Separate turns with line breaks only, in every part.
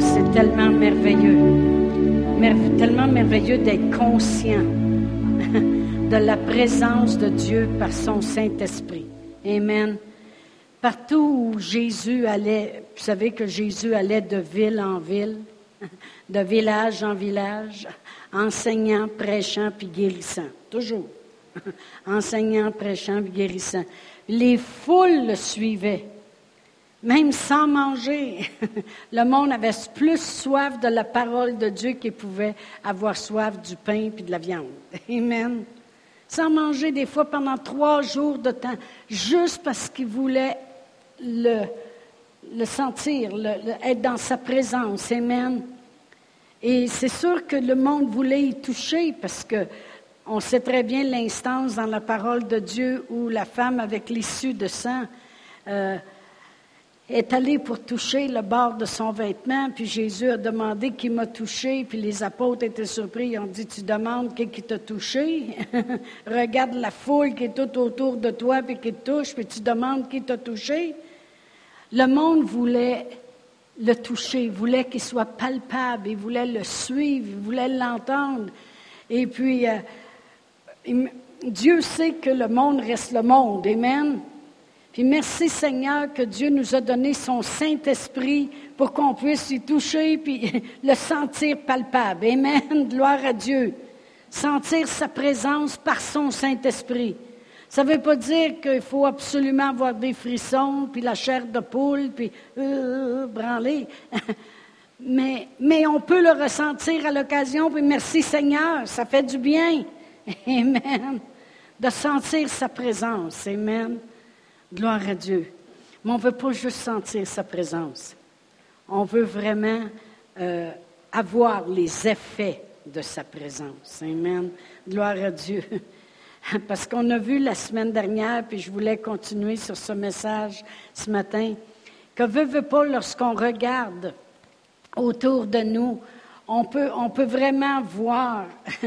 C'est tellement merveilleux. tellement merveilleux d'être conscient de la présence de Dieu par son Saint-Esprit. Amen. Partout où Jésus allait, vous savez que Jésus allait de ville en ville, de village en village, enseignant, prêchant puis guérissant. Toujours. enseignant, prêchant puis guérissant. Les foules le suivaient. Même sans manger, le monde avait plus soif de la parole de Dieu qu'il pouvait avoir soif du pain et de la viande. Amen. Sans manger des fois pendant trois jours de temps, juste parce qu'il voulait le, le sentir, être dans sa présence. Amen. Et c'est sûr que le monde voulait y toucher parce que on sait très bien l'instance dans la parole de Dieu où la femme avec l'issue de sang euh, est allée pour toucher le bord de son vêtement, puis Jésus a demandé qui m'a touché, puis les apôtres étaient surpris, ils ont dit, tu demandes qui, qui t'a touché? Regarde la foule qui est tout autour de toi, puis qui te touche, puis tu demandes qui t'a touché? Le monde voulait le toucher, voulait qu'il soit palpable, il voulait le suivre, il voulait l'entendre. Et puis, euh, Dieu sait que le monde reste le monde. Amen. Puis merci Seigneur que Dieu nous a donné son Saint-Esprit pour qu'on puisse y toucher puis le sentir palpable. Amen. Gloire à Dieu. Sentir sa présence par son Saint-Esprit. Ça ne veut pas dire qu'il faut absolument avoir des frissons, puis la chair de poule, puis euh, branler. mais, mais on peut le ressentir à l'occasion, puis merci Seigneur, ça fait du bien. Amen. De sentir sa présence. Amen. Gloire à Dieu. Mais on ne veut pas juste sentir sa présence. On veut vraiment euh, avoir les effets de sa présence. Amen. Gloire à Dieu. Parce qu'on a vu la semaine dernière, puis je voulais continuer sur ce message ce matin, que veut, veut pas, lorsqu'on regarde autour de nous, on peut, on peut vraiment voir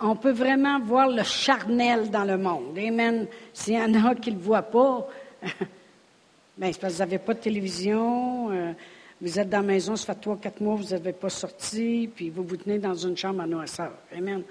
on peut vraiment voir le charnel dans le monde. Amen. S'il y en a qui ne le voient pas, ben, c'est parce que vous n'avez pas de télévision, euh, vous êtes dans la maison, ça fait trois, quatre mois, vous n'avez pas sorti, puis vous vous tenez dans une chambre à noirceur. Amen.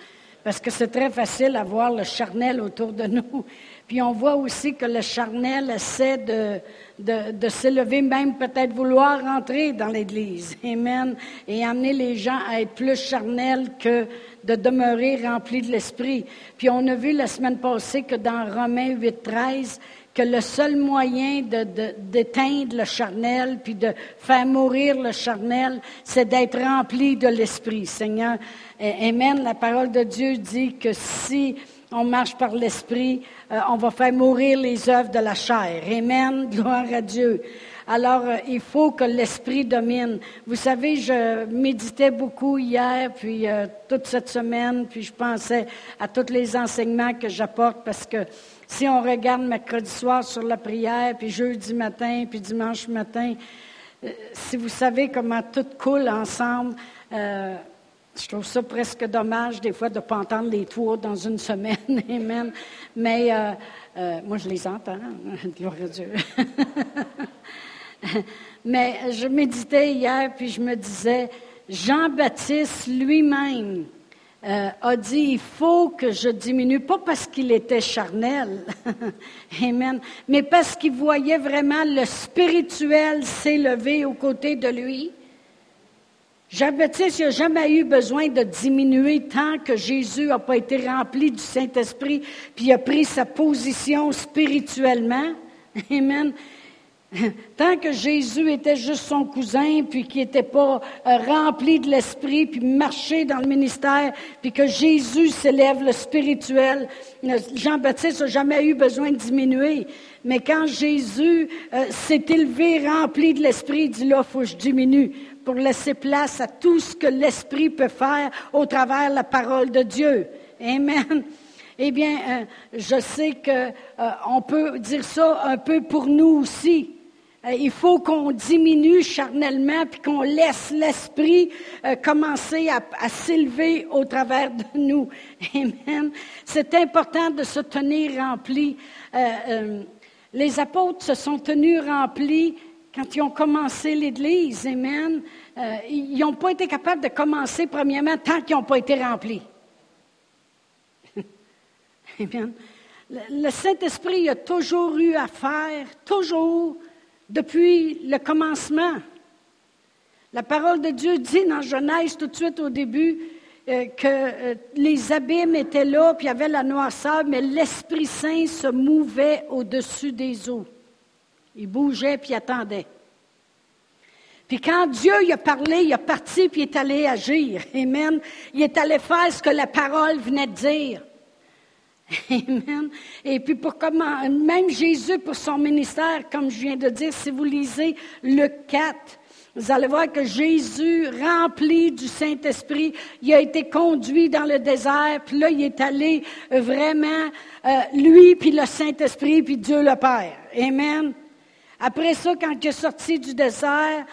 Parce que c'est très facile à voir le charnel autour de nous. Puis on voit aussi que le charnel essaie de, de, de s'élever, même peut-être vouloir rentrer dans l'Église. Amen. Et amener les gens à être plus charnels que de demeurer remplis de l'Esprit. Puis on a vu la semaine passée que dans Romains 8, 13, que le seul moyen d'éteindre le charnel, puis de faire mourir le charnel, c'est d'être rempli de l'Esprit. Seigneur, Amen, la parole de Dieu dit que si on marche par l'Esprit, euh, on va faire mourir les œuvres de la chair. Amen, gloire à Dieu. Alors, euh, il faut que l'esprit domine. Vous savez, je méditais beaucoup hier, puis euh, toute cette semaine, puis je pensais à tous les enseignements que j'apporte, parce que si on regarde mercredi soir sur la prière, puis jeudi matin, puis dimanche matin, si vous savez comment tout coule ensemble, je trouve ça presque dommage des fois de ne pas entendre les tours dans une semaine. Amen. Mais moi, je les entends. Gloire à Dieu. Mais je méditais hier, puis je me disais, Jean-Baptiste lui-même euh, a dit, il faut que je diminue, pas parce qu'il était charnel, Amen, mais parce qu'il voyait vraiment le spirituel s'élever aux côtés de lui. Jean-Baptiste n'a jamais eu besoin de diminuer tant que Jésus n'a pas été rempli du Saint-Esprit, puis a pris sa position spirituellement. Amen. Tant que Jésus était juste son cousin, puis qu'il n'était pas euh, rempli de l'esprit, puis marché dans le ministère, puis que Jésus s'élève le spirituel, Jean-Baptiste n'a jamais eu besoin de diminuer. Mais quand Jésus euh, s'est élevé, rempli de l'esprit, il dit là, il faut que je diminue pour laisser place à tout ce que l'esprit peut faire au travers de la parole de Dieu. Amen. Eh bien, je sais qu'on peut dire ça un peu pour nous aussi. Euh, il faut qu'on diminue charnellement, puis qu'on laisse l'esprit euh, commencer à, s'élever au travers de nous. Amen. C'est important de se tenir rempli. Euh, les apôtres se sont tenus remplis quand ils ont commencé l'Église, Amen, euh, ils n'ont pas été capables de commencer premièrement tant qu'ils n'ont pas été remplis. Amen. Le Saint-Esprit a toujours eu à faire, toujours, depuis le commencement. La parole de Dieu dit dans Genèse tout de suite au début euh, que euh, les abîmes étaient là, puis il y avait la noirceur, mais l'Esprit Saint se mouvait au-dessus des eaux. Il bougeait puis attendait. Puis quand Dieu il a parlé, il a parti puis il est allé agir. Amen. Il est allé faire ce que la parole venait de dire. Amen. Et puis pour comment, même Jésus pour son ministère, comme je viens de dire, si vous lisez le 4, vous allez voir que Jésus, rempli du Saint-Esprit, il a été conduit dans le désert, puis là, il est allé vraiment, euh, lui, puis le Saint-Esprit, puis Dieu le Père. Amen. Après ça, quand il est sorti du désert,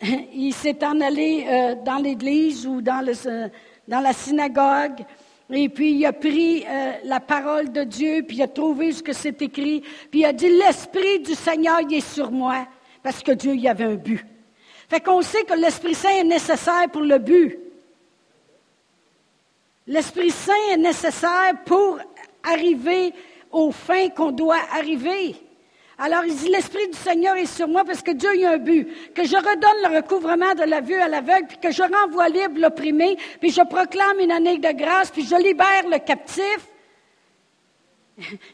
il s'est en allé euh, dans l'église ou dans, la synagogue. Et puis il a pris euh, la parole de Dieu, puis il a trouvé ce que c'est écrit, puis il a dit, l'Esprit du Seigneur il est sur moi, parce que Dieu y avait un but. Fait qu'on sait que l'Esprit Saint est nécessaire pour le but. L'Esprit Saint est nécessaire pour arriver aux fins qu'on doit arriver. Alors il dit, l'Esprit du Seigneur est sur moi parce que Dieu y a un but. Que je redonne le recouvrement de la vue à l'aveugle, puis que je renvoie libre l'opprimé, puis je proclame une année de grâce, puis je libère le captif.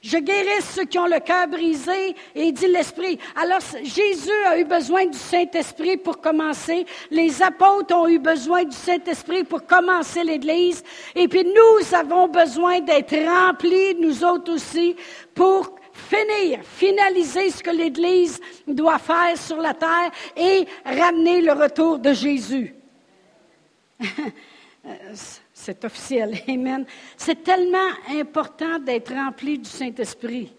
Je guéris ceux qui ont le cœur brisé et dit l'Esprit. Alors Jésus a eu besoin du Saint-Esprit pour commencer. Les apôtres ont eu besoin du Saint-Esprit pour commencer l'Église. Et puis nous avons besoin d'être remplis, nous autres aussi, pour finir, finaliser ce que l'Église doit faire sur la terre et ramener le retour de Jésus. C'est officiel, Amen. C'est tellement important d'être rempli du Saint-Esprit.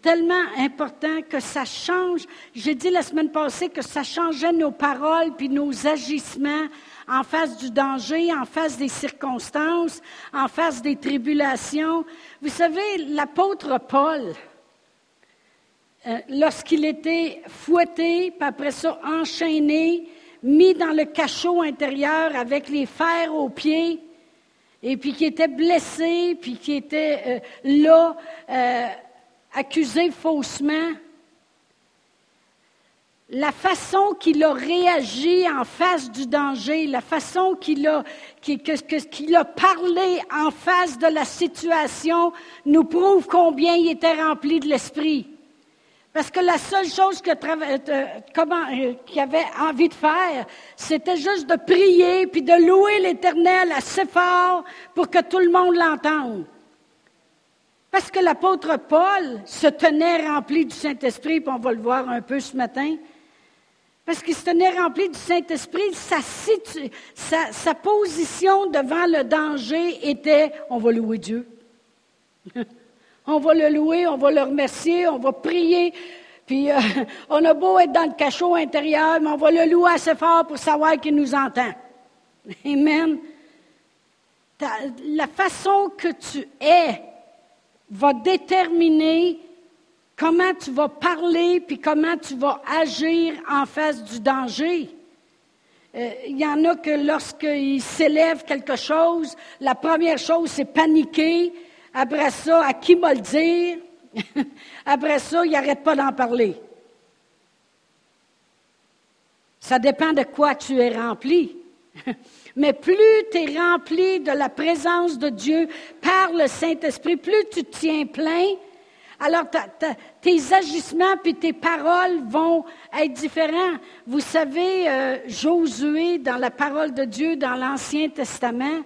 Tellement important que ça change. J'ai dit la semaine passée que ça changeait nos paroles puis nos agissements en face du danger, en face des circonstances, en face des tribulations. Vous savez, l'apôtre Paul, euh, lorsqu'il était fouetté, puis après ça enchaîné, mis dans le cachot intérieur avec les fers aux pieds, et puis qui était blessé, puis qui était euh, là, euh, accusé faussement, la façon qu'il a réagi en face du danger, la façon qu'il a, qu'il parlé en face de la situation nous prouve combien il était rempli de l'esprit. Parce que la seule chose qu'il euh, euh, avait envie de faire, c'était juste de prier puis de louer l'Éternel assez fort pour que tout le monde l'entende. Parce que l'apôtre Paul se tenait rempli du Saint-Esprit, puis on va le voir un peu ce matin. Parce qu'il se tenait rempli du Saint-Esprit, sa, position devant le danger était on va louer Dieu. on va le louer, on va le remercier, on va prier. Puis euh, on a beau être dans le cachot intérieur, mais on va le louer assez fort pour savoir qu'il nous entend. Amen. la façon que tu es va déterminer comment tu vas parler, puis comment tu vas agir en face du danger. Euh, il y en a que lorsqu'ils s'élèvent quelque chose, la première chose, c'est paniquer. Après ça, à qui va le dire? Après ça, il n'arrête pas d'en parler. Ça dépend de quoi tu es rempli. Mais plus tu es rempli de la présence de Dieu par le Saint-Esprit, plus tu te tiens plein, alors tes agissements puis tes paroles vont être différents. Vous savez, euh, Josué, dans la parole de Dieu, dans l'Ancien Testament,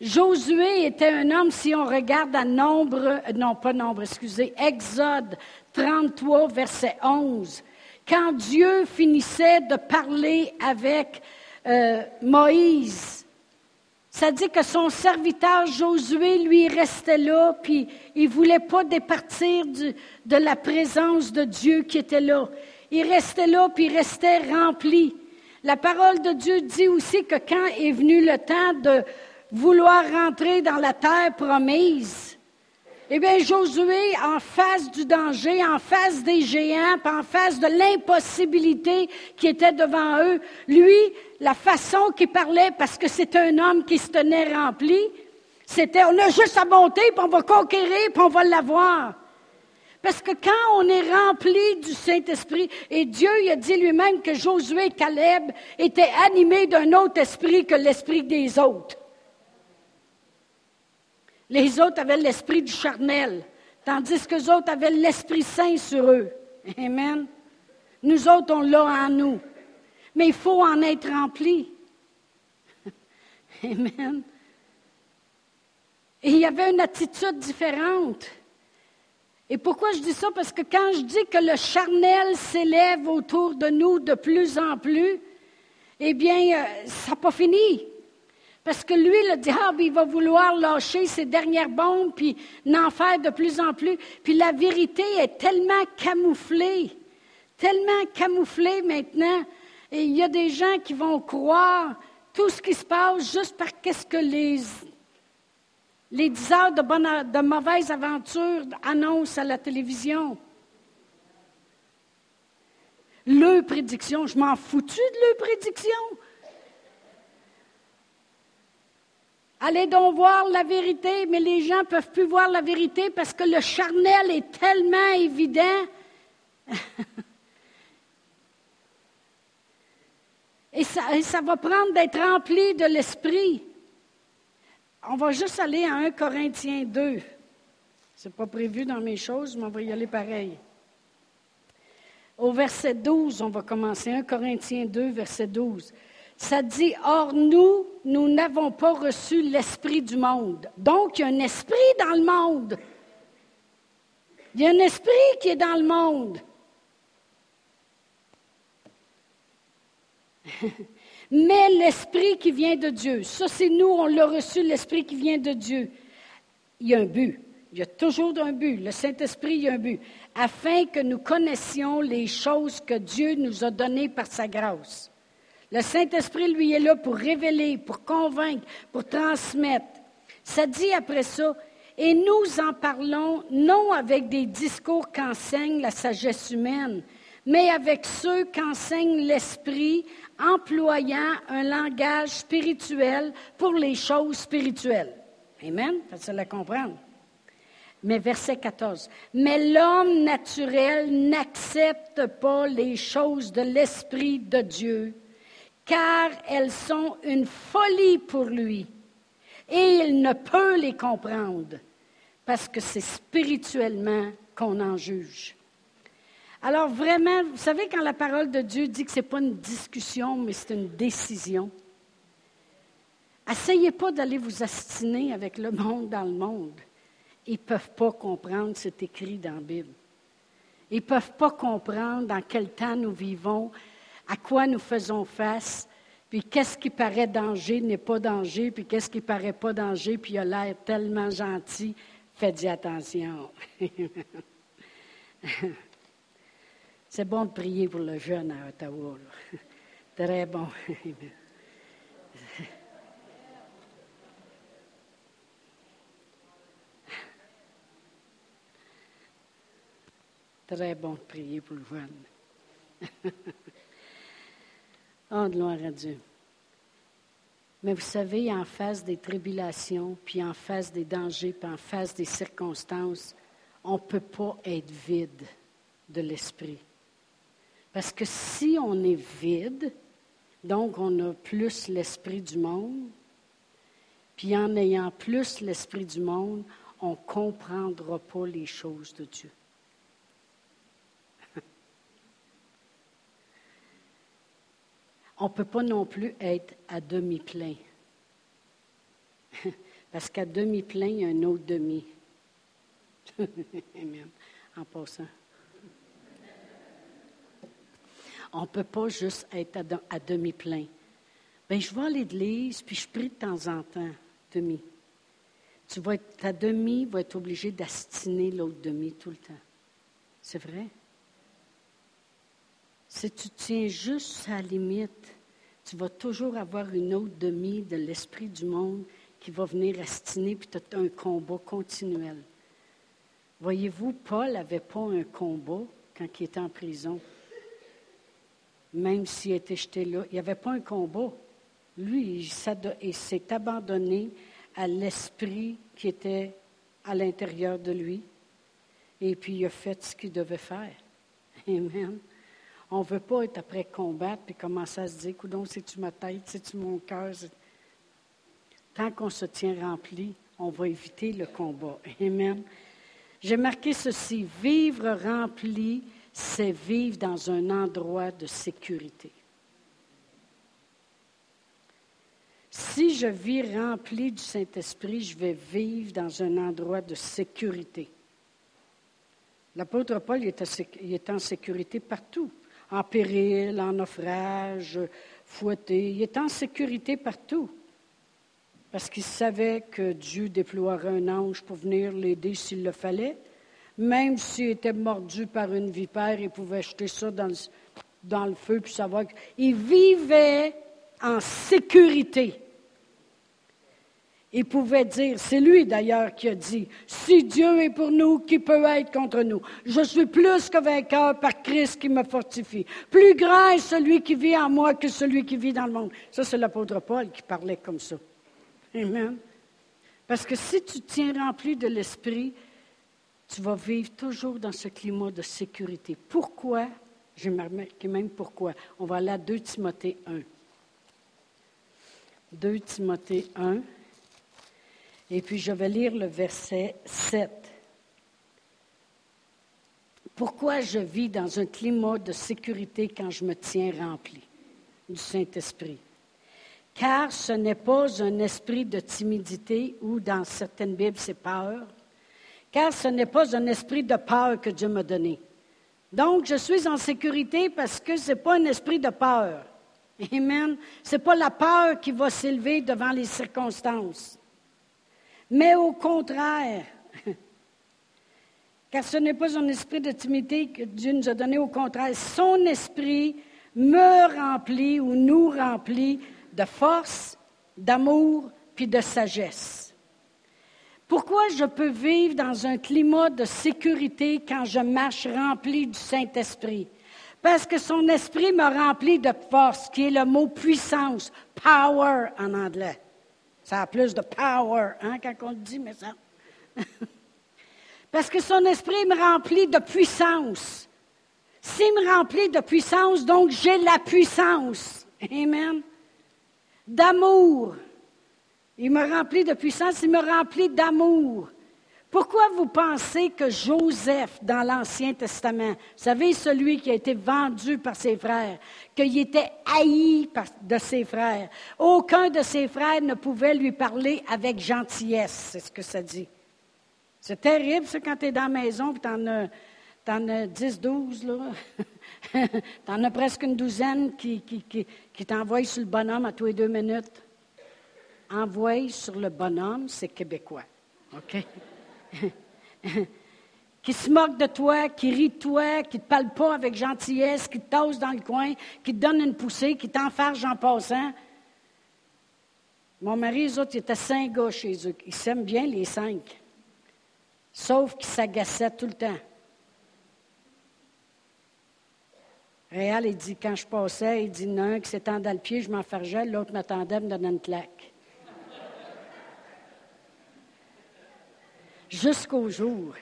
Josué était un homme, si on regarde à nombre, euh, non pas nombre, excusez, Exode 33, verset 11, quand Dieu finissait de parler avec euh, Moïse, ça dit que son serviteur Josué, lui, restait là, puis il ne voulait pas départir de la présence de Dieu qui était là. Il restait là, puis il restait rempli. La parole de Dieu dit aussi que quand est venu le temps de vouloir rentrer dans la terre promise, Eh bien, Josué, en face du danger, en face des géants, en face de l'impossibilité qui était devant eux, lui, la façon qu'il parlait, parce que c'est un homme qui se tenait rempli, c'était on a juste à monter, puis on va conquérir, puis on va l'avoir. Parce que quand on est rempli du Saint-Esprit, et Dieu il a dit lui-même que Josué et Caleb étaient animés d'un autre esprit que l'esprit des autres. Les autres avaient l'esprit du charnel, tandis que les autres avaient l'Esprit Saint sur eux. Amen. Nous autres, on l'a en nous. Mais il faut en être rempli. Amen. Et il y avait une attitude différente. Et pourquoi je dis ça? Parce que quand je dis que le charnel s'élève autour de nous de plus en plus, eh bien, euh, ça n'a pas fini. Parce que lui, le diable, il va vouloir lâcher ses dernières bombes, puis n'en faire de plus en plus. Puis la vérité est tellement camouflée, tellement camouflée maintenant. Et il y a des gens qui vont croire tout ce qui se passe juste par qu'est-ce que les les 10 heures de, bonne, de mauvaise aventure annoncent à la télévision. Le prédiction, je m'en foutu de le prédiction. Allez donc voir la vérité, mais les gens ne peuvent plus voir la vérité parce que le charnel est tellement évident. et, ça, ça va prendre d'être rempli de l'esprit. On va juste aller à 1 Corinthiens 2. Ce n'est pas prévu dans mes choses, mais on va y aller pareil. Au verset 12, on va commencer. 1 Corinthiens 2, verset 12. Ça dit, Or nous, nous n'avons pas reçu l'esprit du monde. Donc, il y a un esprit dans le monde. Il y a un esprit qui est dans le monde. mais l'Esprit qui vient de Dieu. Ça, c'est nous, on l'a reçu, l'Esprit qui vient de Dieu. Il y a un but. Il y a toujours un but. Le Saint-Esprit, il y a un but. Afin que nous connaissions les choses que Dieu nous a données par sa grâce. Le Saint-Esprit, lui, est là pour révéler, pour convaincre, pour transmettre. Ça dit après ça, et nous en parlons non avec des discours qu'enseigne la sagesse humaine, mais avec ceux qu'enseigne l'Esprit employant un langage spirituel pour les choses spirituelles. Amen? Facile à comprendre? Mais verset 14. Mais l'homme naturel n'accepte pas les choses de l'Esprit de Dieu, car elles sont une folie pour lui, et il ne peut les comprendre, parce que c'est spirituellement qu'on en juge. Alors vraiment, vous savez quand la parole de Dieu dit que ce n'est pas une discussion, mais c'est une décision. Essayez pas d'aller vous astiner avec le monde dans le monde. Ils ne peuvent pas comprendre ce qui est écrit dans la Bible. Ils ne peuvent pas comprendre dans quel temps nous vivons, à quoi nous faisons face, puis qu'est-ce qui paraît danger n'est pas danger, puis qu'est-ce qui paraît pas danger, puis il a l'air tellement gentil. Faites-y attention. C'est bon de prier pour le jeune à Ottawa. Très bon. Très bon de prier pour le jeune. Oh, gloire à Dieu. Mais vous savez, en face des tribulations, puis en face des dangers, puis en face des circonstances, on ne peut pas être vide de l'esprit. Parce que si on est vide, donc on a plus l'esprit du monde, puis en ayant plus l'esprit du monde, on ne comprendra pas les choses de Dieu. On ne peut pas non plus être à demi-plein. Parce qu'à demi-plein, il y a un autre demi. En passant. On ne peut pas juste être à, demi-plein. Bien, je vais à l'église, puis je prie de temps en temps, demi. Tu vas être, ta demi va être obligé d'astiner l'autre demi tout le temps. C'est vrai? Si tu tiens juste à la limite, tu vas toujours avoir une autre demi de l'esprit du monde qui va venir astiner, puis tu as un combat continuel. Voyez-vous, Paul n'avait pas un combat quand il était en prison. Même s'il était jeté là, il n'y avait pas un combat. Lui, il s'est abandonné à l'esprit qui était à l'intérieur de lui. Et puis, il a fait ce qu'il devait faire. Amen. On ne veut pas être après combattre et commencer à se dire, coudon, c'est-tu ma tête, c'est-tu mon cœur? Tant qu'on se tient rempli, on va éviter le combat. Amen. J'ai marqué ceci, vivre rempli, c'est vivre dans un endroit de sécurité. Si je vis rempli du Saint-Esprit, je vais vivre dans un endroit de sécurité. L'apôtre Paul il était, en sécurité partout, en péril, en naufrage, fouetté. Il était en sécurité partout. Parce qu'il savait que Dieu déploierait un ange pour venir l'aider s'il le fallait. Même s'il était mordu par une vipère, il pouvait jeter ça dans le, dans le feu puis savoir qu'il vivait en sécurité. Il pouvait dire, c'est lui d'ailleurs qui a dit, si Dieu est pour nous, qui peut être contre nous? Je suis plus que vainqueur par Christ qui me fortifie. Plus grand est celui qui vit en moi que celui qui vit dans le monde. Ça, c'est l'apôtre Paul qui parlait comme ça. Amen. Parce que si tu tiens rempli de l'Esprit, tu vas vivre toujours dans ce climat de sécurité. Pourquoi? J'ai marqué même pourquoi. On va aller à 2 Timothée 1. 2 Timothée 1. Et puis je vais lire le verset 7. Pourquoi je vis dans un climat de sécurité quand je me tiens rempli du Saint-Esprit? Car ce n'est pas un esprit de timidité ou dans certaines Bibles c'est peur, car ce n'est pas un esprit de peur que Dieu m'a donné. Donc je suis en sécurité parce que ce n'est pas un esprit de peur. Amen. Ce n'est pas la peur qui va s'élever devant les circonstances. Mais au contraire, car ce n'est pas un esprit de timidité que Dieu nous a donné, au contraire, son esprit me remplit ou nous remplit de force, d'amour, puis de sagesse. Pourquoi je peux vivre dans un climat de sécurité quand je marche rempli du Saint-Esprit? Parce que son esprit me remplit de force, qui est le mot puissance, power en anglais. Ça a plus de power, hein, quand on le dit, mais ça. Parce que son esprit me remplit de puissance. S'il me remplit de puissance, donc j'ai la puissance. Amen. D'amour. Il me remplit de puissance, il me remplit d'amour. Pourquoi vous pensez que Joseph, dans l'Ancien Testament, vous savez, celui qui a été vendu par ses frères, qu'il était haï de ses frères, aucun de ses frères ne pouvait lui parler avec gentillesse, c'est ce que ça dit. C'est terrible, ça, quand tu es dans la maison, tu en as, as 10, 12, là. tu en as presque une douzaine qui t'envoient sur le bonhomme à tous les deux minutes. Envoyer sur le bonhomme, c'est québécois. OK? qui se moque de toi, qui rit de toi, qui ne te parle pas avec gentillesse, qui te tasse dans le coin, qui te donne une poussée, qui t'enfarge en passant. Mon mari, les autres, ils étaient cinq gars chez eux. Ils s'aiment bien, les cinq. Sauf qu'ils s'agaçaient tout le temps. Réal, il dit, quand je passais, il dit, non, qui s'étendait dans le pied, je m'enfargeais, l'autre m'attendait, me donnait une claque. Jusqu'au jour,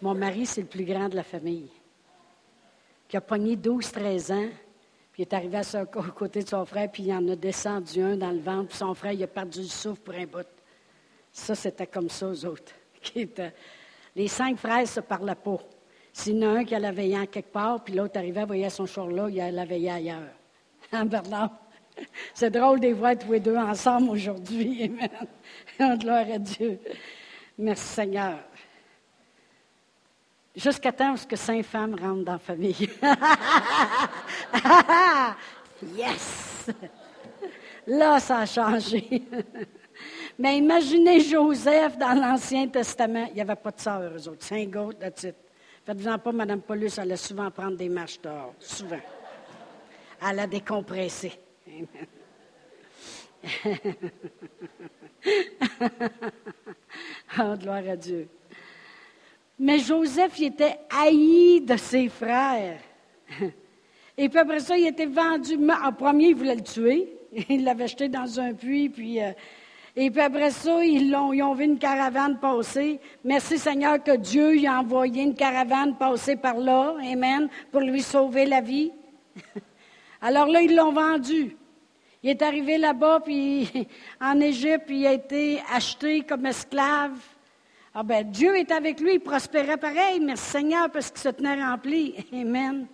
mon mari, c'est le plus grand de la famille, qui a pogné 12-13 ans, puis est arrivé à son, côté de son frère, puis il en a descendu un dans le ventre, puis son frère, il a perdu le souffle pour un bout. Ça, c'était comme ça, aux autres. Les cinq frères se parlaient pas. S'il y en a un qui allait veiller en quelque part, puis l'autre arrivait, voyait son char là, il allait veiller ailleurs. Hein, Bernard? C'est drôle de voir tous les deux ensemble aujourd'hui. Amen. Gloire à Dieu. Merci Seigneur. Jusqu'à temps que cinq femmes rentrent dans la famille. yes! Là, ça a changé. Mais imaginez Joseph dans l'Ancien Testament. Il n'y avait pas de sœurs, eux autres. Cinq gars, that's Faites-vous-en pas, Mme Paulus allait souvent prendre des marches dehors. Souvent. Elle a décompressé. oh, gloire à Dieu. Mais Joseph, il était haï de ses frères. Et puis après ça, il était vendu. En premier, il voulait le tuer. Il l'avait jeté dans un puits, puis... Euh, et puis après ça, ils, ont, ils ont vu une caravane passer. Merci Seigneur que Dieu lui a envoyé une caravane passer par là, Amen, pour lui sauver la vie. Alors là, ils l'ont vendu. Il est arrivé là-bas, puis en Égypte, puis il a été acheté comme esclave. Ah ben, Dieu est avec lui, il prospérait pareil, merci Seigneur, parce qu'il se tenait rempli. Amen.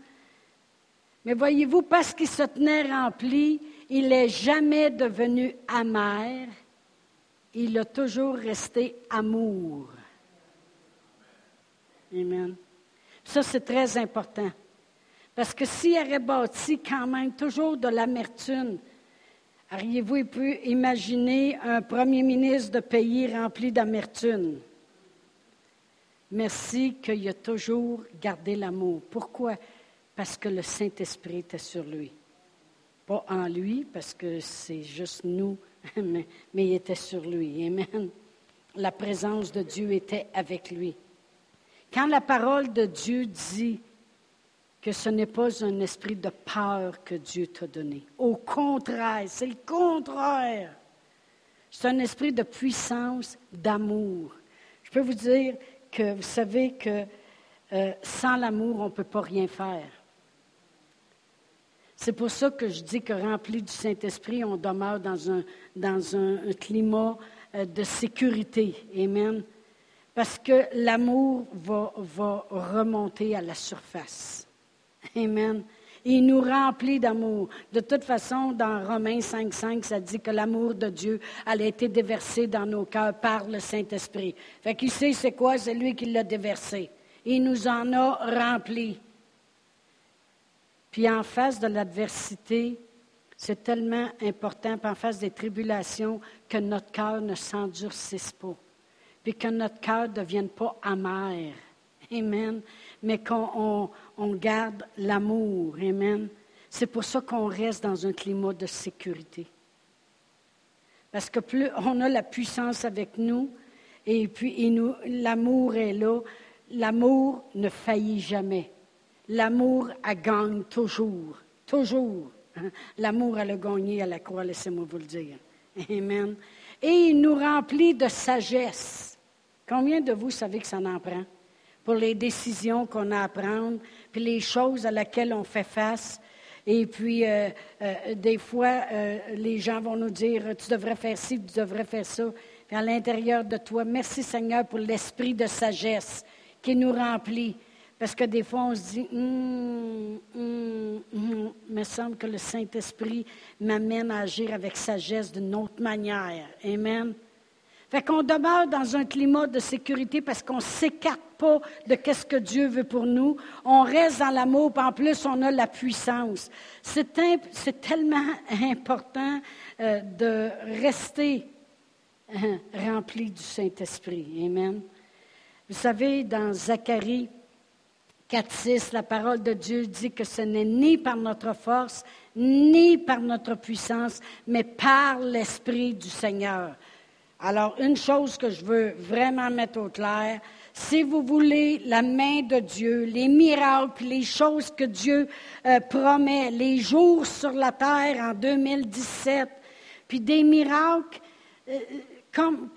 Mais voyez-vous, parce qu'il se tenait rempli, il n'est jamais devenu amer, il a toujours resté amour. Amen. Ça, c'est très important. Parce que s'il aurait bâti quand même toujours de l'amertume, auriez-vous pu imaginer un premier ministre de pays rempli d'amertume? Merci qu'il a toujours gardé l'amour. Pourquoi? Parce que le Saint-Esprit était sur lui. Pas en lui, parce que c'est juste nous mais, il était sur lui. Amen. La présence de Dieu était avec lui. Quand la parole de Dieu dit que ce n'est pas un esprit de peur que Dieu t'a donné, au contraire, c'est le contraire. C'est un esprit de puissance, d'amour. Je peux vous dire que vous savez que euh, sans l'amour, on ne peut pas rien faire. C'est pour ça que je dis que rempli du Saint-Esprit, on demeure dans un, dans un, climat euh, de sécurité. Amen. Parce que l'amour va, va remonter à la surface. Amen. il nous remplit d'amour. De toute façon, dans Romains 5.5, ça dit que l'amour de Dieu a été déversé dans nos cœurs par le Saint-Esprit. Fait qu'il sait c'est quoi, c'est lui qui l'a déversé. Il nous en a rempli. Puis en face de l'adversité, c'est tellement important, en face des tribulations, que notre cœur ne s'endurcisse pas, puis que notre cœur ne devienne pas amer. Amen. Mais qu'on garde l'amour. Amen. C'est pour ça qu'on reste dans un climat de sécurité. Parce que plus on a la puissance avec nous, et puis l'amour est là, l'amour ne faillit jamais. L'amour a gagne toujours, toujours. L'amour a le gagné à la croix, laissez-moi vous le dire. Amen. Et il nous remplit de sagesse. Combien de vous savez que ça en prend? Pour les décisions qu'on a à prendre, puis les choses à laquelle on fait face? Et puis, euh, euh, des fois, euh, les gens vont nous dire, tu devrais faire ci, tu devrais faire ça. Puis à l'intérieur de toi, merci Seigneur pour l'esprit de sagesse qui nous remplit. Parce que des fois, on se dit, hum, hum, hum, il me semble que le Saint-Esprit m'amène à agir avec sagesse d'une autre manière. Amen. Fait qu'on demeure dans un climat de sécurité parce qu'on s'écarte de ce que Dieu veut pour nous. On reste dans l'amour, puis en plus, on a la puissance. C'est, tellement important euh, de rester rempli du Saint-Esprit. Amen. Vous savez, dans Zacharie 4.6, la parole de Dieu dit que ce n'est ni par notre force, ni par notre puissance, mais par l'Esprit du Seigneur. Alors, une chose que je veux vraiment mettre au clair, si vous voulez la main de Dieu, les miracles, les choses que Dieu euh, promet, les jours sur la terre en 2017, puis des miracles, euh, comme,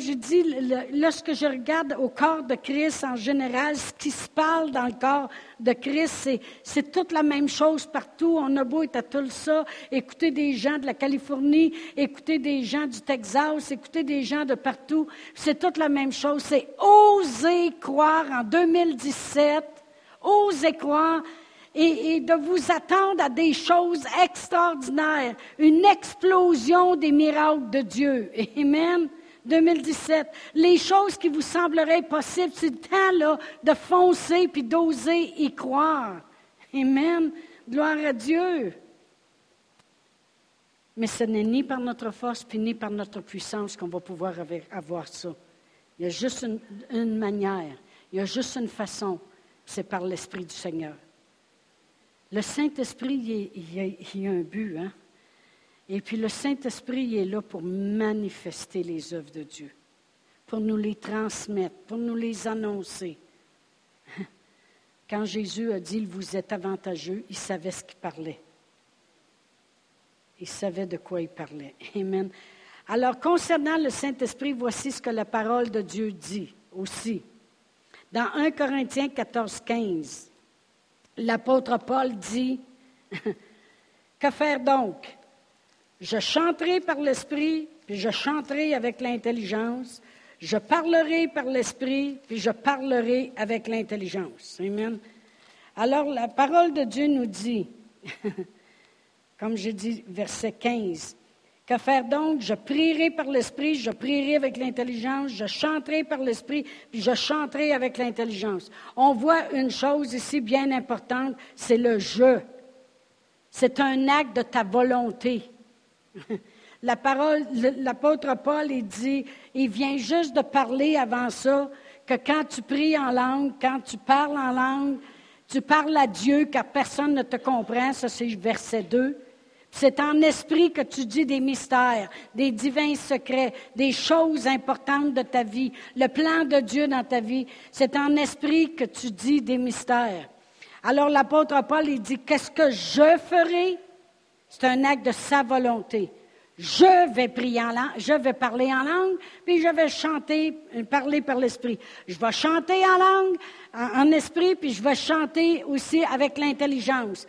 je dis, lorsque je regarde au corps de Christ en général, ce qui se parle dans le corps de Christ, c'est toute la même chose partout. On a beau être à Tulsa, écouter des gens de la Californie, écouter des gens du Texas, écouter des gens de partout. C'est toute la même chose. C'est oser croire en 2017, oser croire et, de vous attendre à des choses extraordinaires, une explosion des miracles de Dieu. Amen. 2017. Les choses qui vous sembleraient possibles, c'est le temps là, de foncer puis d'oser y croire. Amen. Gloire à Dieu. Mais ce n'est ni par notre force puis ni par notre puissance qu'on va pouvoir avoir ça. Il y a juste une, une manière, il y a juste une façon, c'est par l'Esprit du Seigneur. Le Saint-Esprit, il, y a un but. Hein? Et puis le Saint-Esprit est là pour manifester les œuvres de Dieu, pour nous les transmettre, pour nous les annoncer. Quand Jésus a dit, vous êtes avantageux, il savait ce qu'il parlait. Il savait de quoi il parlait. Amen. Alors, concernant le Saint-Esprit, voici ce que la parole de Dieu dit aussi. Dans 1 Corinthiens 14, 15, l'apôtre Paul dit, Que faire donc? Je chanterai par l'Esprit, puis je chanterai avec l'intelligence. Je parlerai par l'Esprit, puis je parlerai avec l'intelligence. Amen. Alors, la parole de Dieu nous dit, comme j'ai dit, verset 15, que faire donc? Je prierai par l'Esprit, je prierai avec l'intelligence, je chanterai par l'Esprit, puis je chanterai avec l'intelligence. On voit une chose ici bien importante, c'est le je. C'est un acte de ta volonté. La parole, l'apôtre Paul, il dit, il vient juste de parler avant ça, que quand tu pries en langue, quand tu parles en langue, tu parles à Dieu car personne ne te comprend. Ça, c'est verset 2. C'est en esprit que tu dis des mystères, des divins secrets, des choses importantes de ta vie, le plan de Dieu dans ta vie. C'est en esprit que tu dis des mystères. Alors l'apôtre Paul, il dit, qu'est-ce que je ferai? C'est un acte de sa volonté. Je vais prier en langue, je vais parler en langue, puis je vais chanter, parler par l'esprit. Je vais chanter en langue, en esprit, puis je vais chanter aussi avec l'intelligence.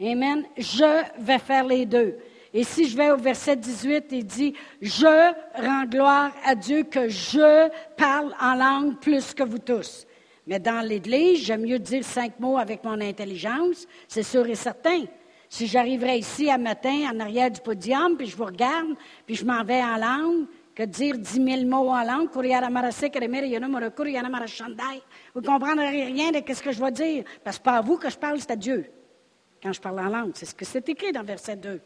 Amen. Je vais faire les deux. Et si je vais au verset 18, il dit, je rends gloire à Dieu que je parle en langue plus que vous tous. Mais dans l'Église, j'aime mieux dire cinq mots avec mon intelligence, c'est sûr et certain. Si j'arriverais ici à matin, en arrière du podium, puis je vous regarde, puis je m'en vais en langue, que dire dix mille mots en langue, vous ne comprendrez rien de ce que je vais dire. Parce que pas à vous que je parle, c'est à Dieu quand je parle en langue. C'est ce que c'est écrit dans verset 2.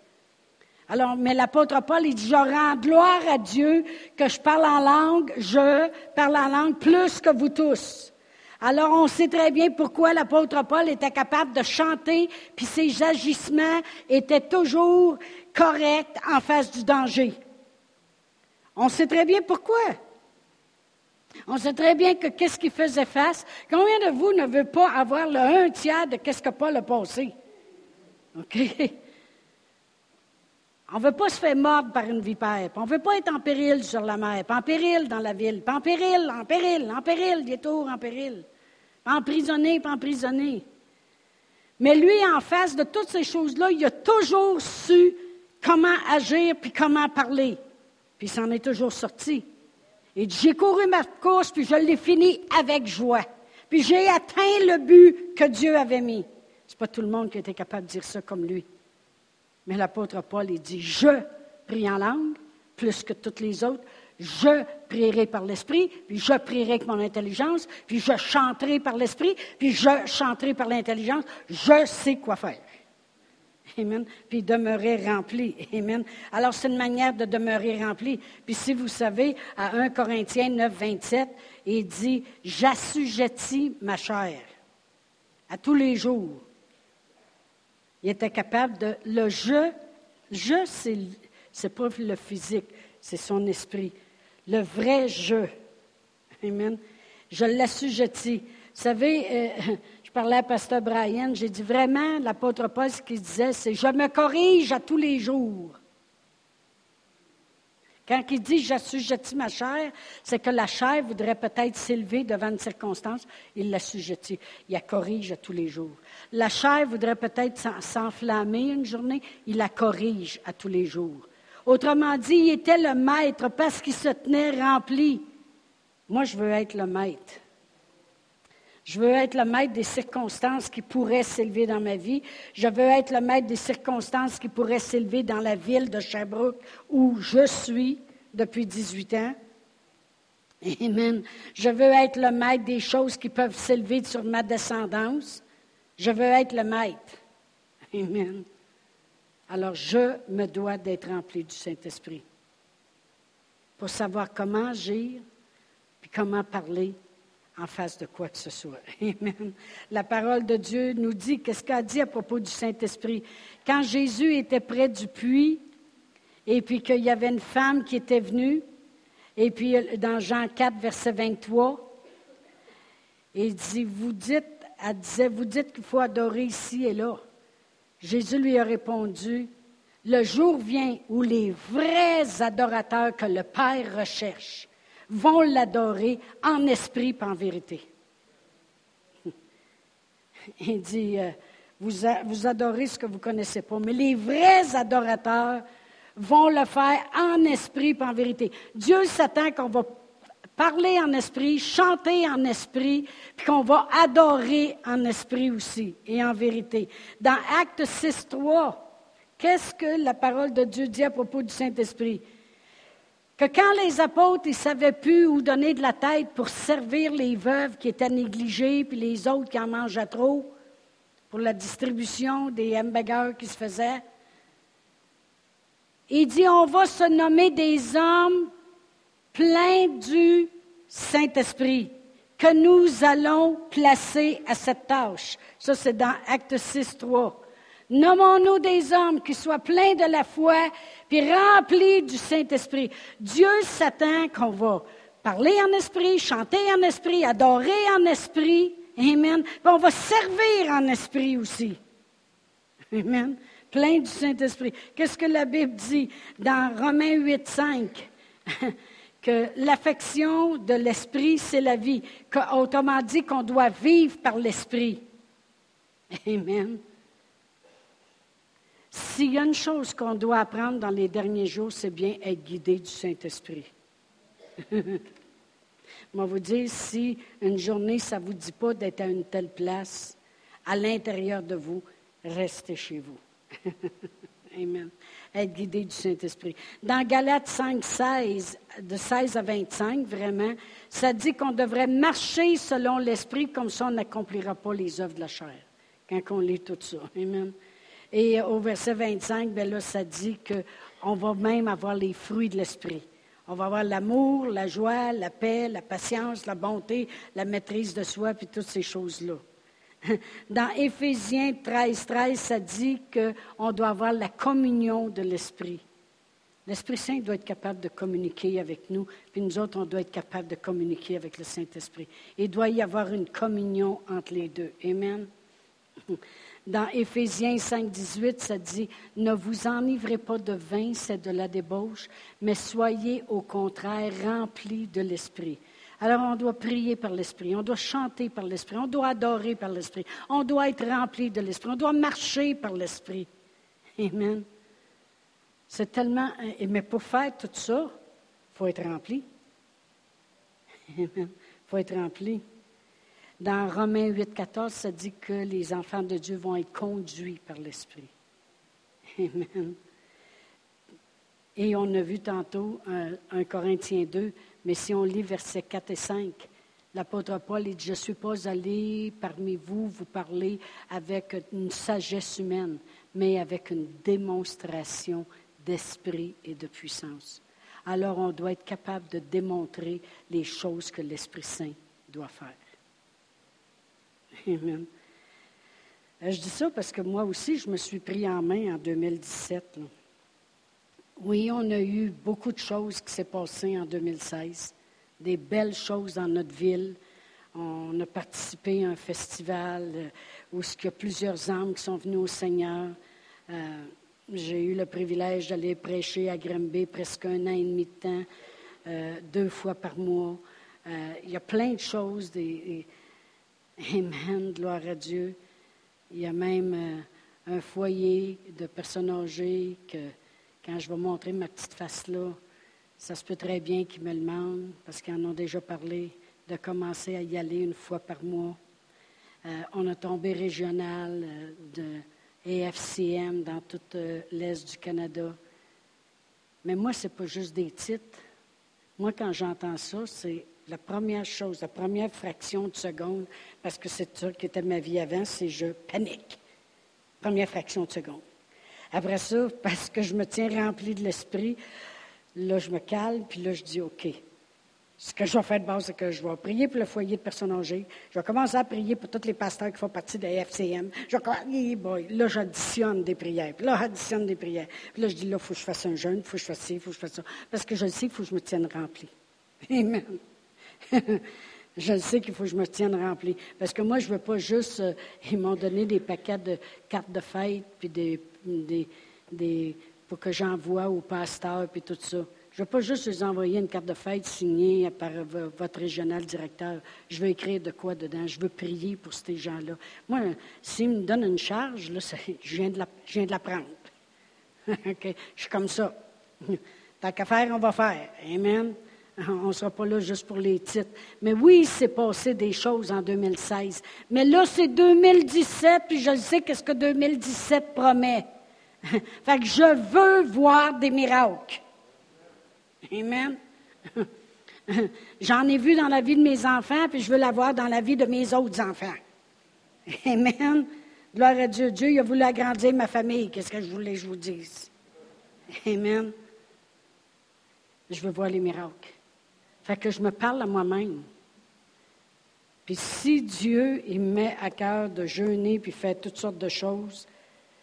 Alors, mais l'apôtre Paul, il dit, je rends gloire à Dieu que je parle en langue, je parle en langue plus que vous tous. Alors, on sait très bien pourquoi l'apôtre Paul était capable de chanter, puis ses agissements étaient toujours corrects en face du danger. On sait très bien pourquoi. On sait très bien que qu'est-ce qu'il faisait face. Combien de vous ne veut pas avoir le un tiers de qu'est-ce que Paul a passé? OK? On ne veut pas se faire mordre par une vipère. On ne veut pas être en péril sur la mer, pas en péril dans la ville, pas en péril, en péril, en péril, des tours en péril. Pas emprisonné, pas emprisonné. Mais lui, en face de toutes ces choses-là, il a toujours su comment agir puis comment parler. Puis il s'en est toujours sorti. Dit, j'ai couru ma course, puis je l'ai fini avec joie. Puis j'ai atteint le but que Dieu avait mis. Pas tout le monde qui était capable de dire ça comme lui. Mais l'apôtre Paul, il dit, je prie en langue plus que toutes les autres. Je prierai par l'Esprit, puis je prierai avec mon intelligence, puis je chanterai par l'Esprit, puis je chanterai par l'intelligence. Je sais quoi faire. Amen. Puis demeurer rempli. Amen. Alors, c'est une manière de demeurer rempli. Puis si vous savez, à 1 Corinthiens 9, 27, il dit, j'assujettis ma chair à tous les jours il était capable de. Le je, je, c'est, c'est pas le physique, c'est son esprit. Le vrai je. Amen. Je l'assujettis. Vous savez, euh, je parlais à Pasteur Brian, j'ai dit vraiment, l'apôtre Paul, ce qu'il disait, c'est Je me corrige à tous les jours. Quand il dit j'assujettis ma chair, c'est que la chair voudrait peut-être s'élever devant une circonstance. Il l'assujettit. Il la corrige à tous les jours. La chair voudrait peut-être s'enflammer une journée. Il la corrige à tous les jours. Autrement dit, il était le maître parce qu'il se tenait rempli. Moi, je veux être le maître. Je veux être le maître des circonstances qui pourraient s'élever dans ma vie. Je veux être le maître des circonstances qui pourraient s'élever dans la ville de Sherbrooke où je suis depuis 18 ans. Amen. Je veux être le maître des choses qui peuvent s'élever sur ma descendance. Je veux être le maître. Amen. Alors je me dois d'être rempli du Saint-Esprit pour savoir comment agir puis comment parler en face de quoi que ce soit. Amen. La parole de Dieu nous dit, qu'est-ce qu'a dit à propos du Saint-Esprit? Quand Jésus était près du puits, et puis qu'il y avait une femme qui était venue, Et puis dans Jean 4, verset 23, il dit, vous dites, elle disait, vous dites qu'il faut adorer ici et là. Jésus lui a répondu, le jour vient où les vrais adorateurs que le Père recherche vont l'adorer en esprit et en vérité. Il dit, euh, vous, adorez ce que vous ne connaissez pas, mais les vrais adorateurs vont le faire en esprit et en vérité. Dieu s'attend qu'on va parler en esprit, chanter en esprit, puis qu'on va adorer en esprit aussi et en vérité. Dans Acte 6, 3, qu'est-ce que la parole de Dieu dit à propos du Saint-Esprit? Que quand les apôtres ne savaient plus où donner de la tête pour servir les veuves qui étaient négligées, puis les autres qui en mangeaient trop, pour la distribution des hamburgers qui se faisaient, il dit, on va se nommer des hommes pleins du Saint-Esprit que nous allons placer à cette tâche. Ça, c'est dans Acte 6, 3. Nommons-nous des hommes qui soient pleins de la foi, puis remplis du Saint-Esprit. Dieu s'attend qu'on va parler en esprit, chanter en esprit, adorer en esprit. Amen. On va servir en esprit aussi. Amen. Plein du Saint-Esprit. Qu'est-ce que la Bible dit dans Romains 8, 5? que l'affection de l'esprit, c'est la vie. Autrement dit, qu'on doit vivre par l'esprit. Amen. S'il y a une chose qu'on doit apprendre dans les derniers jours, c'est bien être guidé du Saint-Esprit. Moi, vous dire, si une journée, ça ne vous dit pas d'être à une telle place, à l'intérieur de vous, restez chez vous. Amen. Être guidé du Saint-Esprit. Dans Galates 5, 16, de 16 à 25, vraiment, ça dit qu'on devrait marcher selon l'Esprit, comme ça on n'accomplira pas les œuvres de la chair. Quand on lit tout ça. Amen. Et au verset 25, bien là, ça dit qu'on va même avoir les fruits de l'esprit. On va avoir l'amour, la joie, la paix, la patience, la bonté, la maîtrise de soi, puis toutes ces choses-là. Dans Éphésiens 13, 13, ça dit qu'on doit avoir la communion de l'Esprit. L'Esprit Saint doit être capable de communiquer avec nous, puis nous autres, on doit être capable de communiquer avec le Saint-Esprit. Il doit y avoir une communion entre les deux. Amen. Dans Éphésiens 5, 18, ça dit Ne vous enivrez pas de vin, c'est de la débauche, mais soyez au contraire remplis de l'Esprit. Alors on doit prier par l'Esprit, on doit chanter par l'Esprit, on doit adorer par l'Esprit, on doit être rempli de l'Esprit, on doit marcher par l'Esprit. Amen. C'est tellement. Mais pour faire tout ça, il faut être rempli. Amen. Il faut être rempli. Dans Romains 8, 14, ça dit que les enfants de Dieu vont être conduits par l'Esprit. Amen. Et on a vu tantôt un, un, Corinthiens 2, mais si on lit versets 4 et 5, l'apôtre Paul dit, je ne suis pas allé parmi vous vous parler avec une sagesse humaine, mais avec une démonstration d'esprit et de puissance. Alors on doit être capable de démontrer les choses que l'Esprit Saint doit faire. Amen. Euh, je dis ça parce que moi aussi, je me suis pris en main en 2017. Oui, on a eu beaucoup de choses qui s'est passées en 2016, des belles choses dans notre ville. On a participé à un festival euh, où il y a plusieurs âmes qui sont venues au Seigneur. Euh, j'ai eu le privilège d'aller prêcher à Grimby presque un an et demi de temps, deux fois par mois. il y a plein de choses, Amen, gloire à Dieu. Il y a même euh, un foyer de personnes âgées que, quand je vais montrer ma petite face-là, ça se peut très bien qu'ils me demandent, parce qu'ils en ont déjà parlé, de commencer à y aller une fois par mois. Euh, on a tombé régional euh, de EFCM dans tout l'Est du Canada. Mais moi, ce n'est pas juste des titres. Moi, quand j'entends ça, c'est la première chose, la première fraction de seconde, parce que c'est ça qui était ma vie avant, c'est je panique. Première fraction de seconde. Après ça, parce que je me tiens rempli de l'esprit, là, je me calme, puis là, je dis OK. Ce que je vais faire de base, c'est que je vais prier pour le foyer de personnes âgées. Je vais commencer à prier pour tous les pasteurs qui font partie de la FCM. Je vais boy, là, j'additionne des prières. Puis là, j'additionne des prières. Puis là, je dis, là, il faut que je fasse un jeûne, il faut que je fasse ci, il faut que je fasse ça. Parce que je le sais, il faut que je me tienne rempli. Amen. je sais qu'il faut que je me tienne rempli. Parce que moi, je ne veux pas juste. Euh, ils m'ont donné des paquets de cartes de fête, puis des, des, des pour que j'envoie au pasteur, puis tout ça. Je ne veux pas juste vous envoyer une carte de fête signée par votre régional directeur. Je veux écrire de quoi dedans. Je veux prier pour ces gens-là. Moi, s'ils me donnent une charge, là, je, viens de la, je viens de la prendre. Je suis comme ça. Tant qu'à faire, on va faire. Amen. On ne sera pas là juste pour les titres. Mais oui, il s'est passé des choses en 2016. Mais là, c'est 2017, puis je sais qu'est-ce que 2017 promet. fait que je veux voir des miracles. Amen. J'en ai vu dans la vie de mes enfants, puis je veux l'avoir dans la vie de mes autres enfants. Amen. Gloire à Dieu. Dieu il a voulu agrandir ma famille. Qu'est-ce que je voulais que je vous dise? Amen. Je veux voir les miracles. Fait que je me parle à moi-même. Puis si Dieu il met à cœur de jeûner puis faire toutes sortes de choses,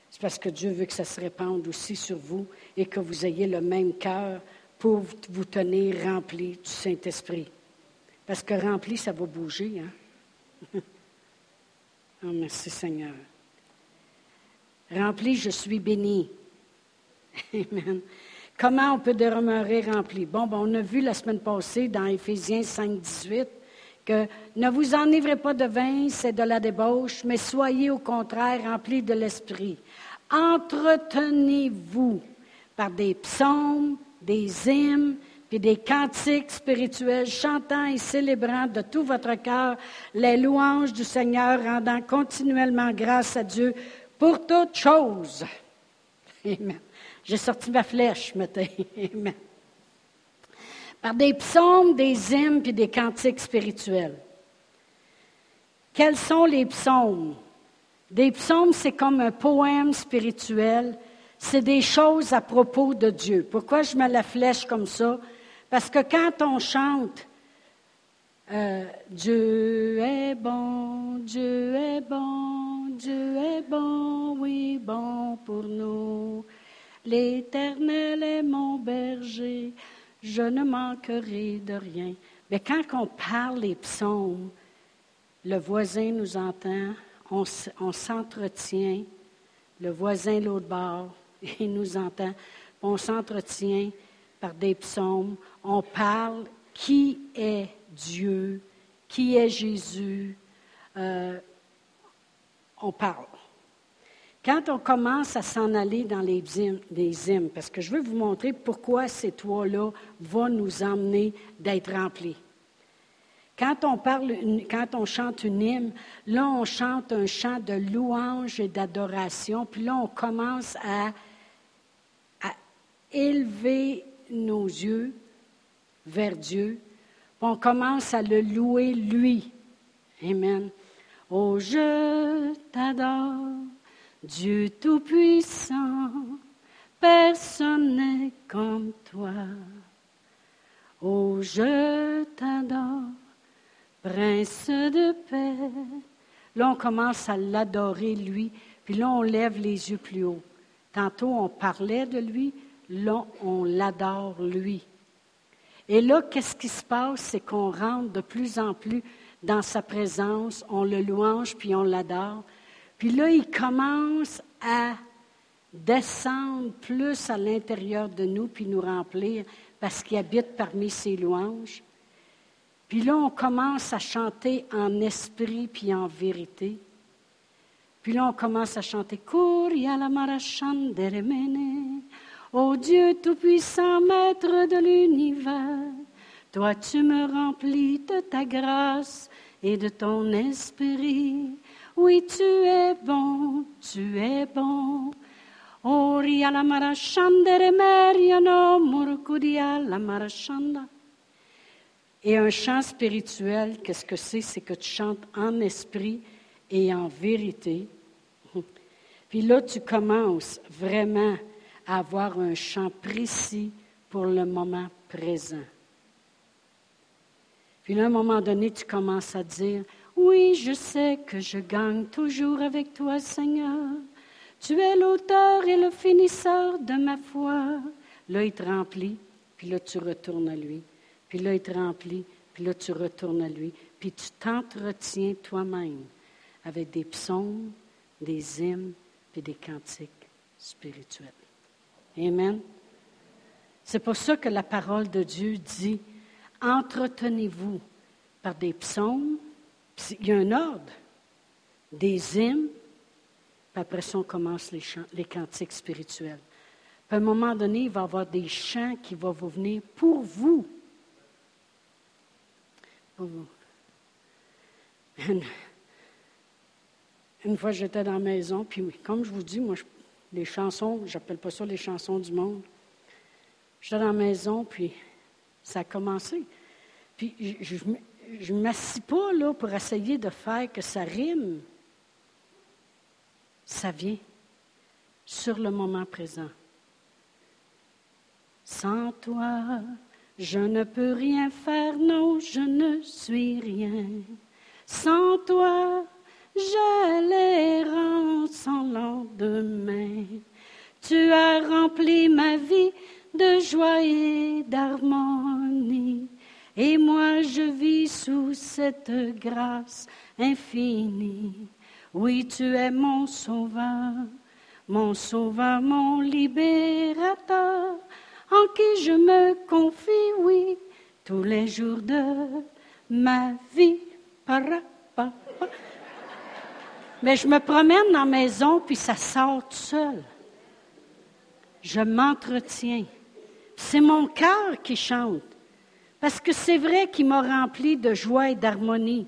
c'est parce que Dieu veut que ça se répande aussi sur vous et que vous ayez le même cœur pour vous tenir rempli du Saint-Esprit. Parce que rempli, ça va bouger. Oh, merci Seigneur. Rempli, je suis béni. Amen. Comment on peut demeurer rempli? Bon, bon, on a vu la semaine passée dans Éphésiens 5, 18 que ne vous enivrez pas de vin, c'est de la débauche, mais soyez au contraire remplis de l'esprit. Entretenez-vous par des psaumes, des hymnes, puis des cantiques spirituels, chantant et célébrant de tout votre cœur les louanges du Seigneur, rendant continuellement grâce à Dieu pour toutes choses. Amen. J'ai sorti ma flèche, matin. Par des psaumes, des hymnes puis des cantiques spirituels. Quels sont les psaumes? Des psaumes, c'est comme un poème spirituel. C'est des choses à propos de Dieu. Pourquoi je mets la flèche comme ça? Parce que quand on chante, euh, Dieu est bon, Dieu est bon, Dieu est bon, oui, bon pour nous. L'Éternel est mon berger, je ne manquerai de rien. Mais quand on parle les psaumes, le voisin nous entend, on, s'entretient, le voisin l'autre bord, il nous entend, on s'entretient par des psaumes, on parle qui est Dieu, qui est Jésus, euh, on parle. Quand on commence à s'en aller dans les hymnes, parce que je veux vous montrer pourquoi ces toits-là vont nous emmener d'être remplis. Quand on, parle, quand on chante une hymne, là, on chante un chant de louange et d'adoration, puis là, on commence à, à élever nos yeux vers Dieu, puis on commence à le louer lui. Amen. Oh, je t'adore. Dieu Tout-Puissant, personne n'est comme toi. Oh, je t'adore, Prince de paix. Là, on commence à l'adorer, lui, puis là, on lève les yeux plus haut. Tantôt, on parlait de lui, là, on l'adore, lui. Et là, qu'est-ce qui se passe? C'est qu'on rentre de plus en plus dans sa présence, on le louange, puis on l'adore. Puis là, il commence à descendre plus à l'intérieur de nous, puis nous remplir, parce qu'il habite parmi ses louanges. Puis là, on commence à chanter en esprit puis en vérité. Puis là, on commence à chanter Kuria la marachanderemene. Ô Dieu Tout-Puissant, Maître de l'univers, toi tu me remplis de ta grâce et de ton esprit. Oui, tu es bon, tu es bon. La marashanda. Et un chant spirituel, qu'est-ce que c'est? C'est que tu chantes en esprit et en vérité. Puis là, tu commences vraiment à avoir un chant précis pour le moment présent. Puis là, à un moment donné, tu commences à dire, oui, je sais que je gagne toujours avec toi, Seigneur. Tu es l'auteur et le finisseur de ma foi. Là, il te remplit, puis là, tu retournes à lui. Puis là, il te remplit, puis là, tu retournes à lui, puis tu t'entretiens toi-même avec des psaumes, des hymnes, puis des cantiques spirituels. Amen. C'est pour ça que la parole de Dieu dit, entretenez-vous par des psaumes, il y a un ordre, des hymnes, puis après ça, on commence les, chants, cantiques spirituels. Puis à un moment donné, il va y avoir des chants qui vont vous venir pour vous. Pour vous. Une, fois, j'étais dans la maison, puis comme je vous dis, moi, les chansons, j'appelle pas ça les chansons du monde. J'étais dans la maison, puis ça a commencé. Puis je ne m'assis pas là pour essayer de faire que ça rime. Ça vient sur le moment présent. Sans toi, je ne peux rien faire, non, je ne suis rien. Sans toi, je l'errance sans lendemain. Tu as rempli ma vie de joie et d'harmonie. Et moi je vis sous cette grâce infinie. Oui, tu es mon sauveur, mon sauveur, mon libérateur, en qui je me confie, oui, tous les jours de ma vie. Mais je me promène dans la maison, puis ça sort tout seul. Je m'entretiens. C'est mon cœur qui chante. Parce que c'est vrai qu'il m'a rempli de joie et d'harmonie.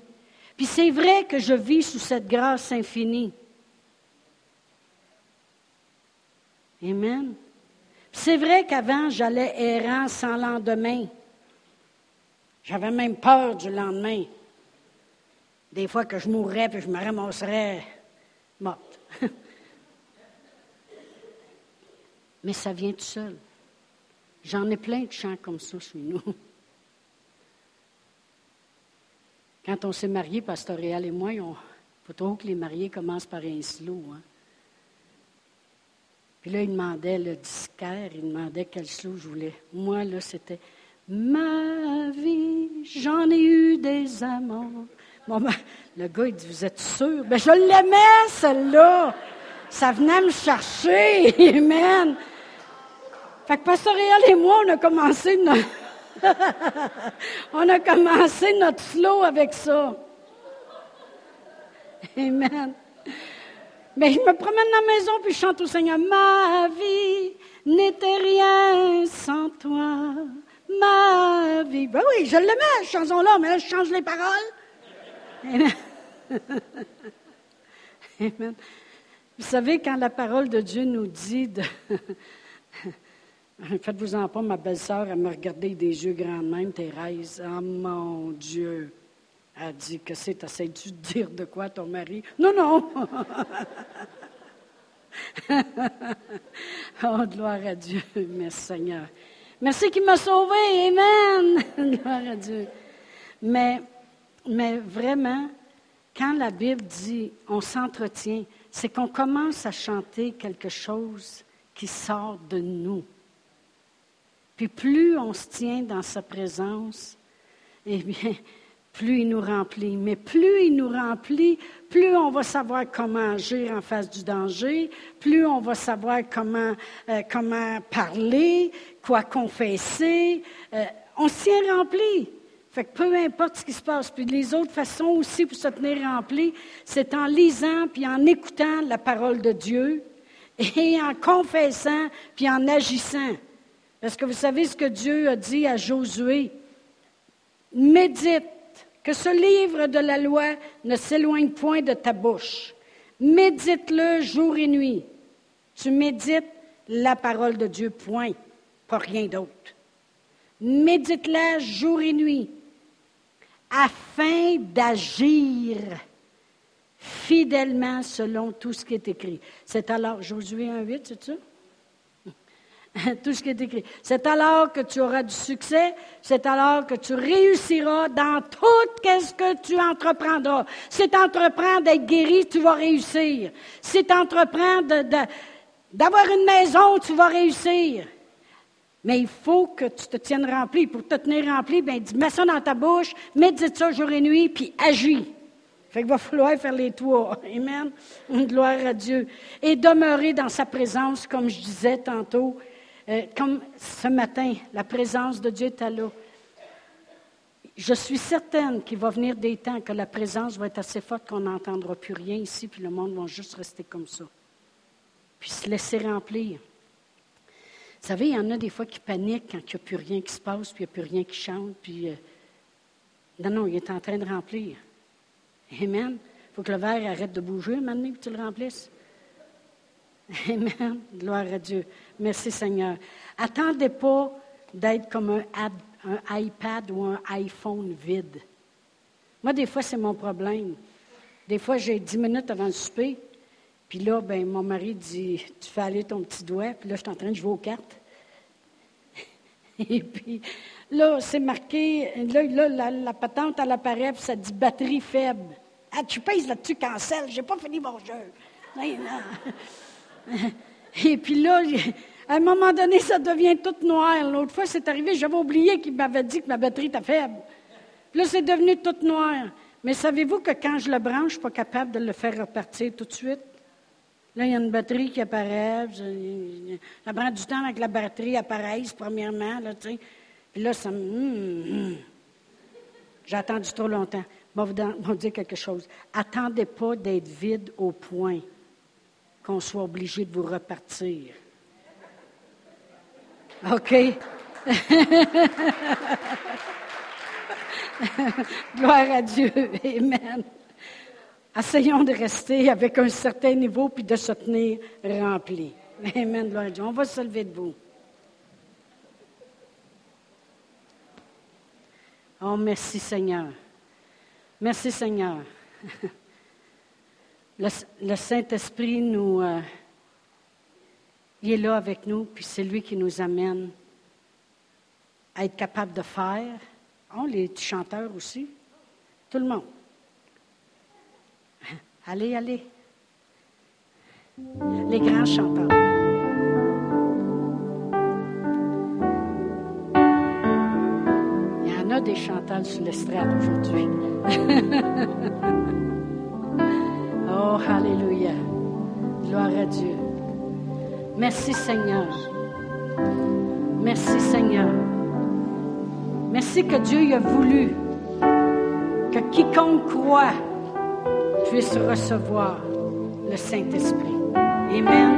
Puis c'est vrai que je vis sous cette grâce infinie. Amen. C'est vrai qu'avant, j'allais errant sans lendemain. J'avais même peur du lendemain. Des fois que je mourrais puis je me ramasserais morte. Mais ça vient tout seul. J'en ai plein de chants comme ça chez nous. Quand on s'est mariés, Pastoréal et moi, il faut trop que les mariés commencent par un slow. Hein. Puis là, il demandait le disquaire, il demandait quel slow je voulais. Moi, là, c'était Ma vie, j'en ai eu des amants. Bon, ben, le gars, il dit Vous êtes sûr? Ben, je l'aimais, celle-là. Ça venait me chercher. Amen. Fait que Pasteur et moi, on a commencé notre, on a commencé notre slow avec ça. Amen. Mais je me promène dans la maison puis je chante au Seigneur. Ma vie n'était rien sans toi. Ma vie. Ben oui, je l'aimais, cette chanson-là, mais là, je change les paroles. Amen. Amen. Vous savez, quand la parole de Dieu nous dit de, Faites-vous-en pas, ma belle-sœur, elle me regardait des yeux grands même, Thérèse. Oh mon Dieu! Elle dit, que c'est, t'essayes-tu de dire de quoi ton mari? Non, non! oh, gloire à Dieu. Merci Seigneur. Merci qu'il m'a sauvé. Amen. gloire à Dieu. Mais, mais vraiment, quand la Bible dit on s'entretient, c'est qu'on commence à chanter quelque chose qui sort de nous. Puis plus on se tient dans sa présence, eh bien, plus il nous remplit. Mais plus il nous remplit, plus on va savoir comment agir en face du danger, plus on va savoir comment, euh, parler, quoi confesser. Euh, on se tient rempli. Fait que peu importe ce qui se passe. Puis les autres façons aussi pour se tenir rempli, c'est en lisant puis en écoutant la parole de Dieu et en confessant puis en agissant. Parce que vous savez ce que Dieu a dit à Josué? Médite, que ce livre de la loi ne s'éloigne point de ta bouche. Médite-le jour et nuit. Tu médites la parole de Dieu, point, pas rien d'autre. Médite-la jour et nuit, afin d'agir fidèlement selon tout ce qui est écrit. C'est alors Josué 1.8, c'est ça? tout ce qui est écrit. C'est alors que tu auras du succès, c'est alors que tu réussiras dans tout ce que tu entreprendras. Si tu entreprends d'être guéri, tu vas réussir. Si tu entreprends d'avoir une maison, tu vas réussir. Mais il faut que tu te tiennes rempli. Pour te tenir rempli, ben, dis, mets ça dans ta bouche, médite ça jour et nuit, puis agis. Fait va falloir faire les trois. Amen. Gloire à Dieu. Et demeurer dans sa présence, comme je disais tantôt, euh, comme ce matin, la présence de Dieu est là. Je suis certaine qu'il va venir des temps que la présence va être assez forte qu'on n'entendra plus rien ici, puis le monde va juste rester comme ça. Puis se laisser remplir. Vous savez, il y en a des fois qui paniquent quand il n'y a plus rien qui se passe, puis il n'y a plus rien qui chante, puis... Euh, non, non, il est en train de remplir. Amen. Il faut que le verre arrête de bouger maintenant que tu le remplisses. Amen. Gloire à Dieu. Merci Seigneur. Attendez pas d'être comme un, iPad ou un iPhone vide. Moi, des fois, c'est mon problème. Des fois, j'ai dix minutes avant le souper, puis là, ben, mon mari dit Tu fais aller ton petit doigt, puis là, je suis en train de jouer aux cartes. Et puis, là, c'est marqué, là, la, la, patente à l'appareil, ça dit batterie faible. Ah, tu pèses là-dessus, cancel, j'ai pas fini mon jeu. Et puis là, à un moment donné, ça devient tout noir. L'autre fois, c'est arrivé, j'avais oublié qu'il m'avait dit que ma batterie était faible. Là, c'est devenu tout noir. Mais savez-vous que quand je le branche, je ne suis pas capable de le faire repartir tout de suite? Là, il y a une batterie qui apparaît. Ça prend du temps avec la batterie apparaisse, premièrement. Là. Puis là, ça me. Hum, hum. J'ai attendu trop longtemps. Vais vous dire quelque chose. Attendez pas d'être vide au point qu'on soit obligé de vous repartir. OK? Gloire à Dieu. Amen. Essayons de rester avec un certain niveau puis de se tenir rempli. Amen, gloire On va se lever debout. Oh, merci Seigneur. Merci Seigneur. Le, Saint-Esprit nous... Euh, il est là avec nous, puis c'est lui qui nous amène à être capable de faire. Oh, les chanteurs aussi. Tout le monde. Allez, allez. Les grands chanteurs. Il y en a des chanteurs sur l'estrade aujourd'hui. oh, Alléluia. Gloire à Dieu. Merci Seigneur. Merci Seigneur. Merci que Dieu a voulu que quiconque croit puisse recevoir le Saint-Esprit. Amen.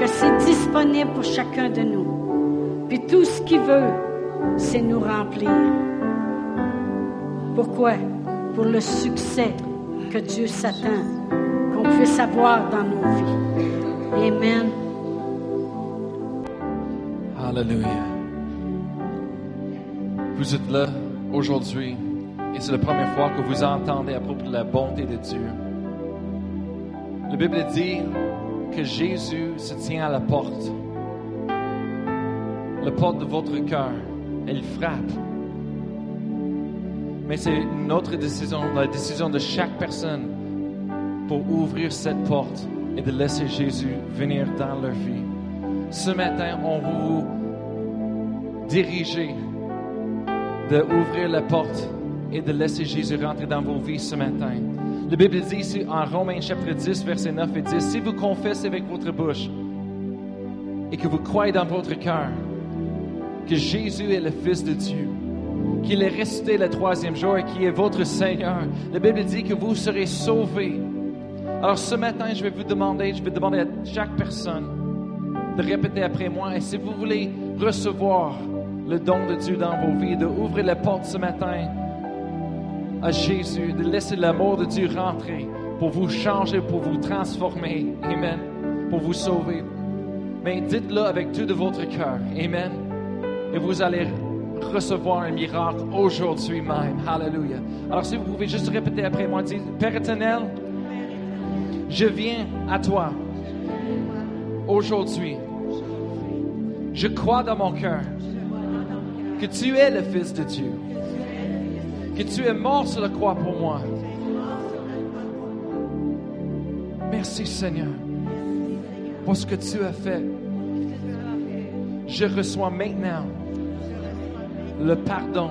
Que c'est disponible pour chacun de nous. Puis tout ce qu'il veut, c'est nous remplir. Pourquoi? Pour le succès que Dieu s'attend, qu'on puisse avoir dans nos vies. Amen.
Alléluia. Vous êtes là aujourd'hui et c'est la première fois que vous entendez à propos de la bonté de Dieu. La Bible dit que Jésus se tient à la porte, la porte de votre cœur. Elle frappe. Mais c'est notre décision, la décision de chaque personne pour ouvrir cette porte et de laisser Jésus venir dans leur vie. Ce matin, on vous diriger d'ouvrir la porte et de laisser Jésus rentrer dans vos vies ce matin. La Bible dit ici en Romains chapitre 10, verset 9 et 10, si vous confessez avec votre bouche et que vous croyez dans votre cœur que Jésus est le Fils de Dieu, qu'il est resté le troisième jour et qu'il est votre Seigneur, la Bible dit que vous serez sauvés. Alors ce matin, je vais vous demander, je vais demander à chaque personne de répéter après moi. Et si vous voulez recevoir le don de Dieu dans vos vies, d'ouvrir la porte ce matin à Jésus, de laisser l'amour de Dieu rentrer pour vous changer, pour vous transformer. Amen. Pour vous sauver. Mais dites-le avec tout de votre cœur. Amen. Et vous allez recevoir un miracle aujourd'hui même. Hallelujah. Alors si vous pouvez juste répéter après moi, dites, Père éternel, je viens à toi aujourd'hui. Je crois dans mon cœur que tu es le Fils de Dieu, que tu es mort sur la croix pour moi. Merci Seigneur pour ce que tu as fait. Je reçois maintenant le pardon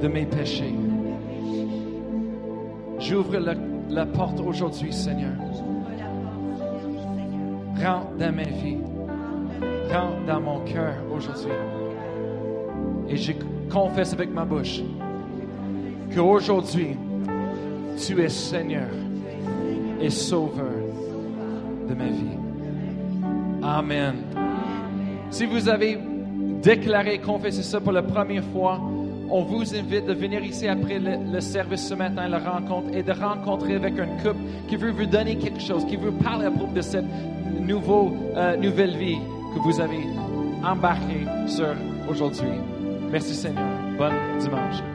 de mes péchés. J'ouvre la, la porte aujourd'hui, Seigneur. Rentre dans ma vie. Rentre dans mon cœur aujourd'hui. Et je confesse avec ma bouche qu'aujourd'hui, tu es Seigneur et Sauveur de ma vie. Amen. Si vous avez déclaré, confessé ça pour la première fois, on vous invite de venir ici après le, service ce matin, la rencontre, et de rencontrer avec un couple qui veut vous donner quelque chose, qui veut parler à propos de cette euh, nouvelle vie que vous avez embarquée sur aujourd'hui. Merci Seigneur. Bon dimanche.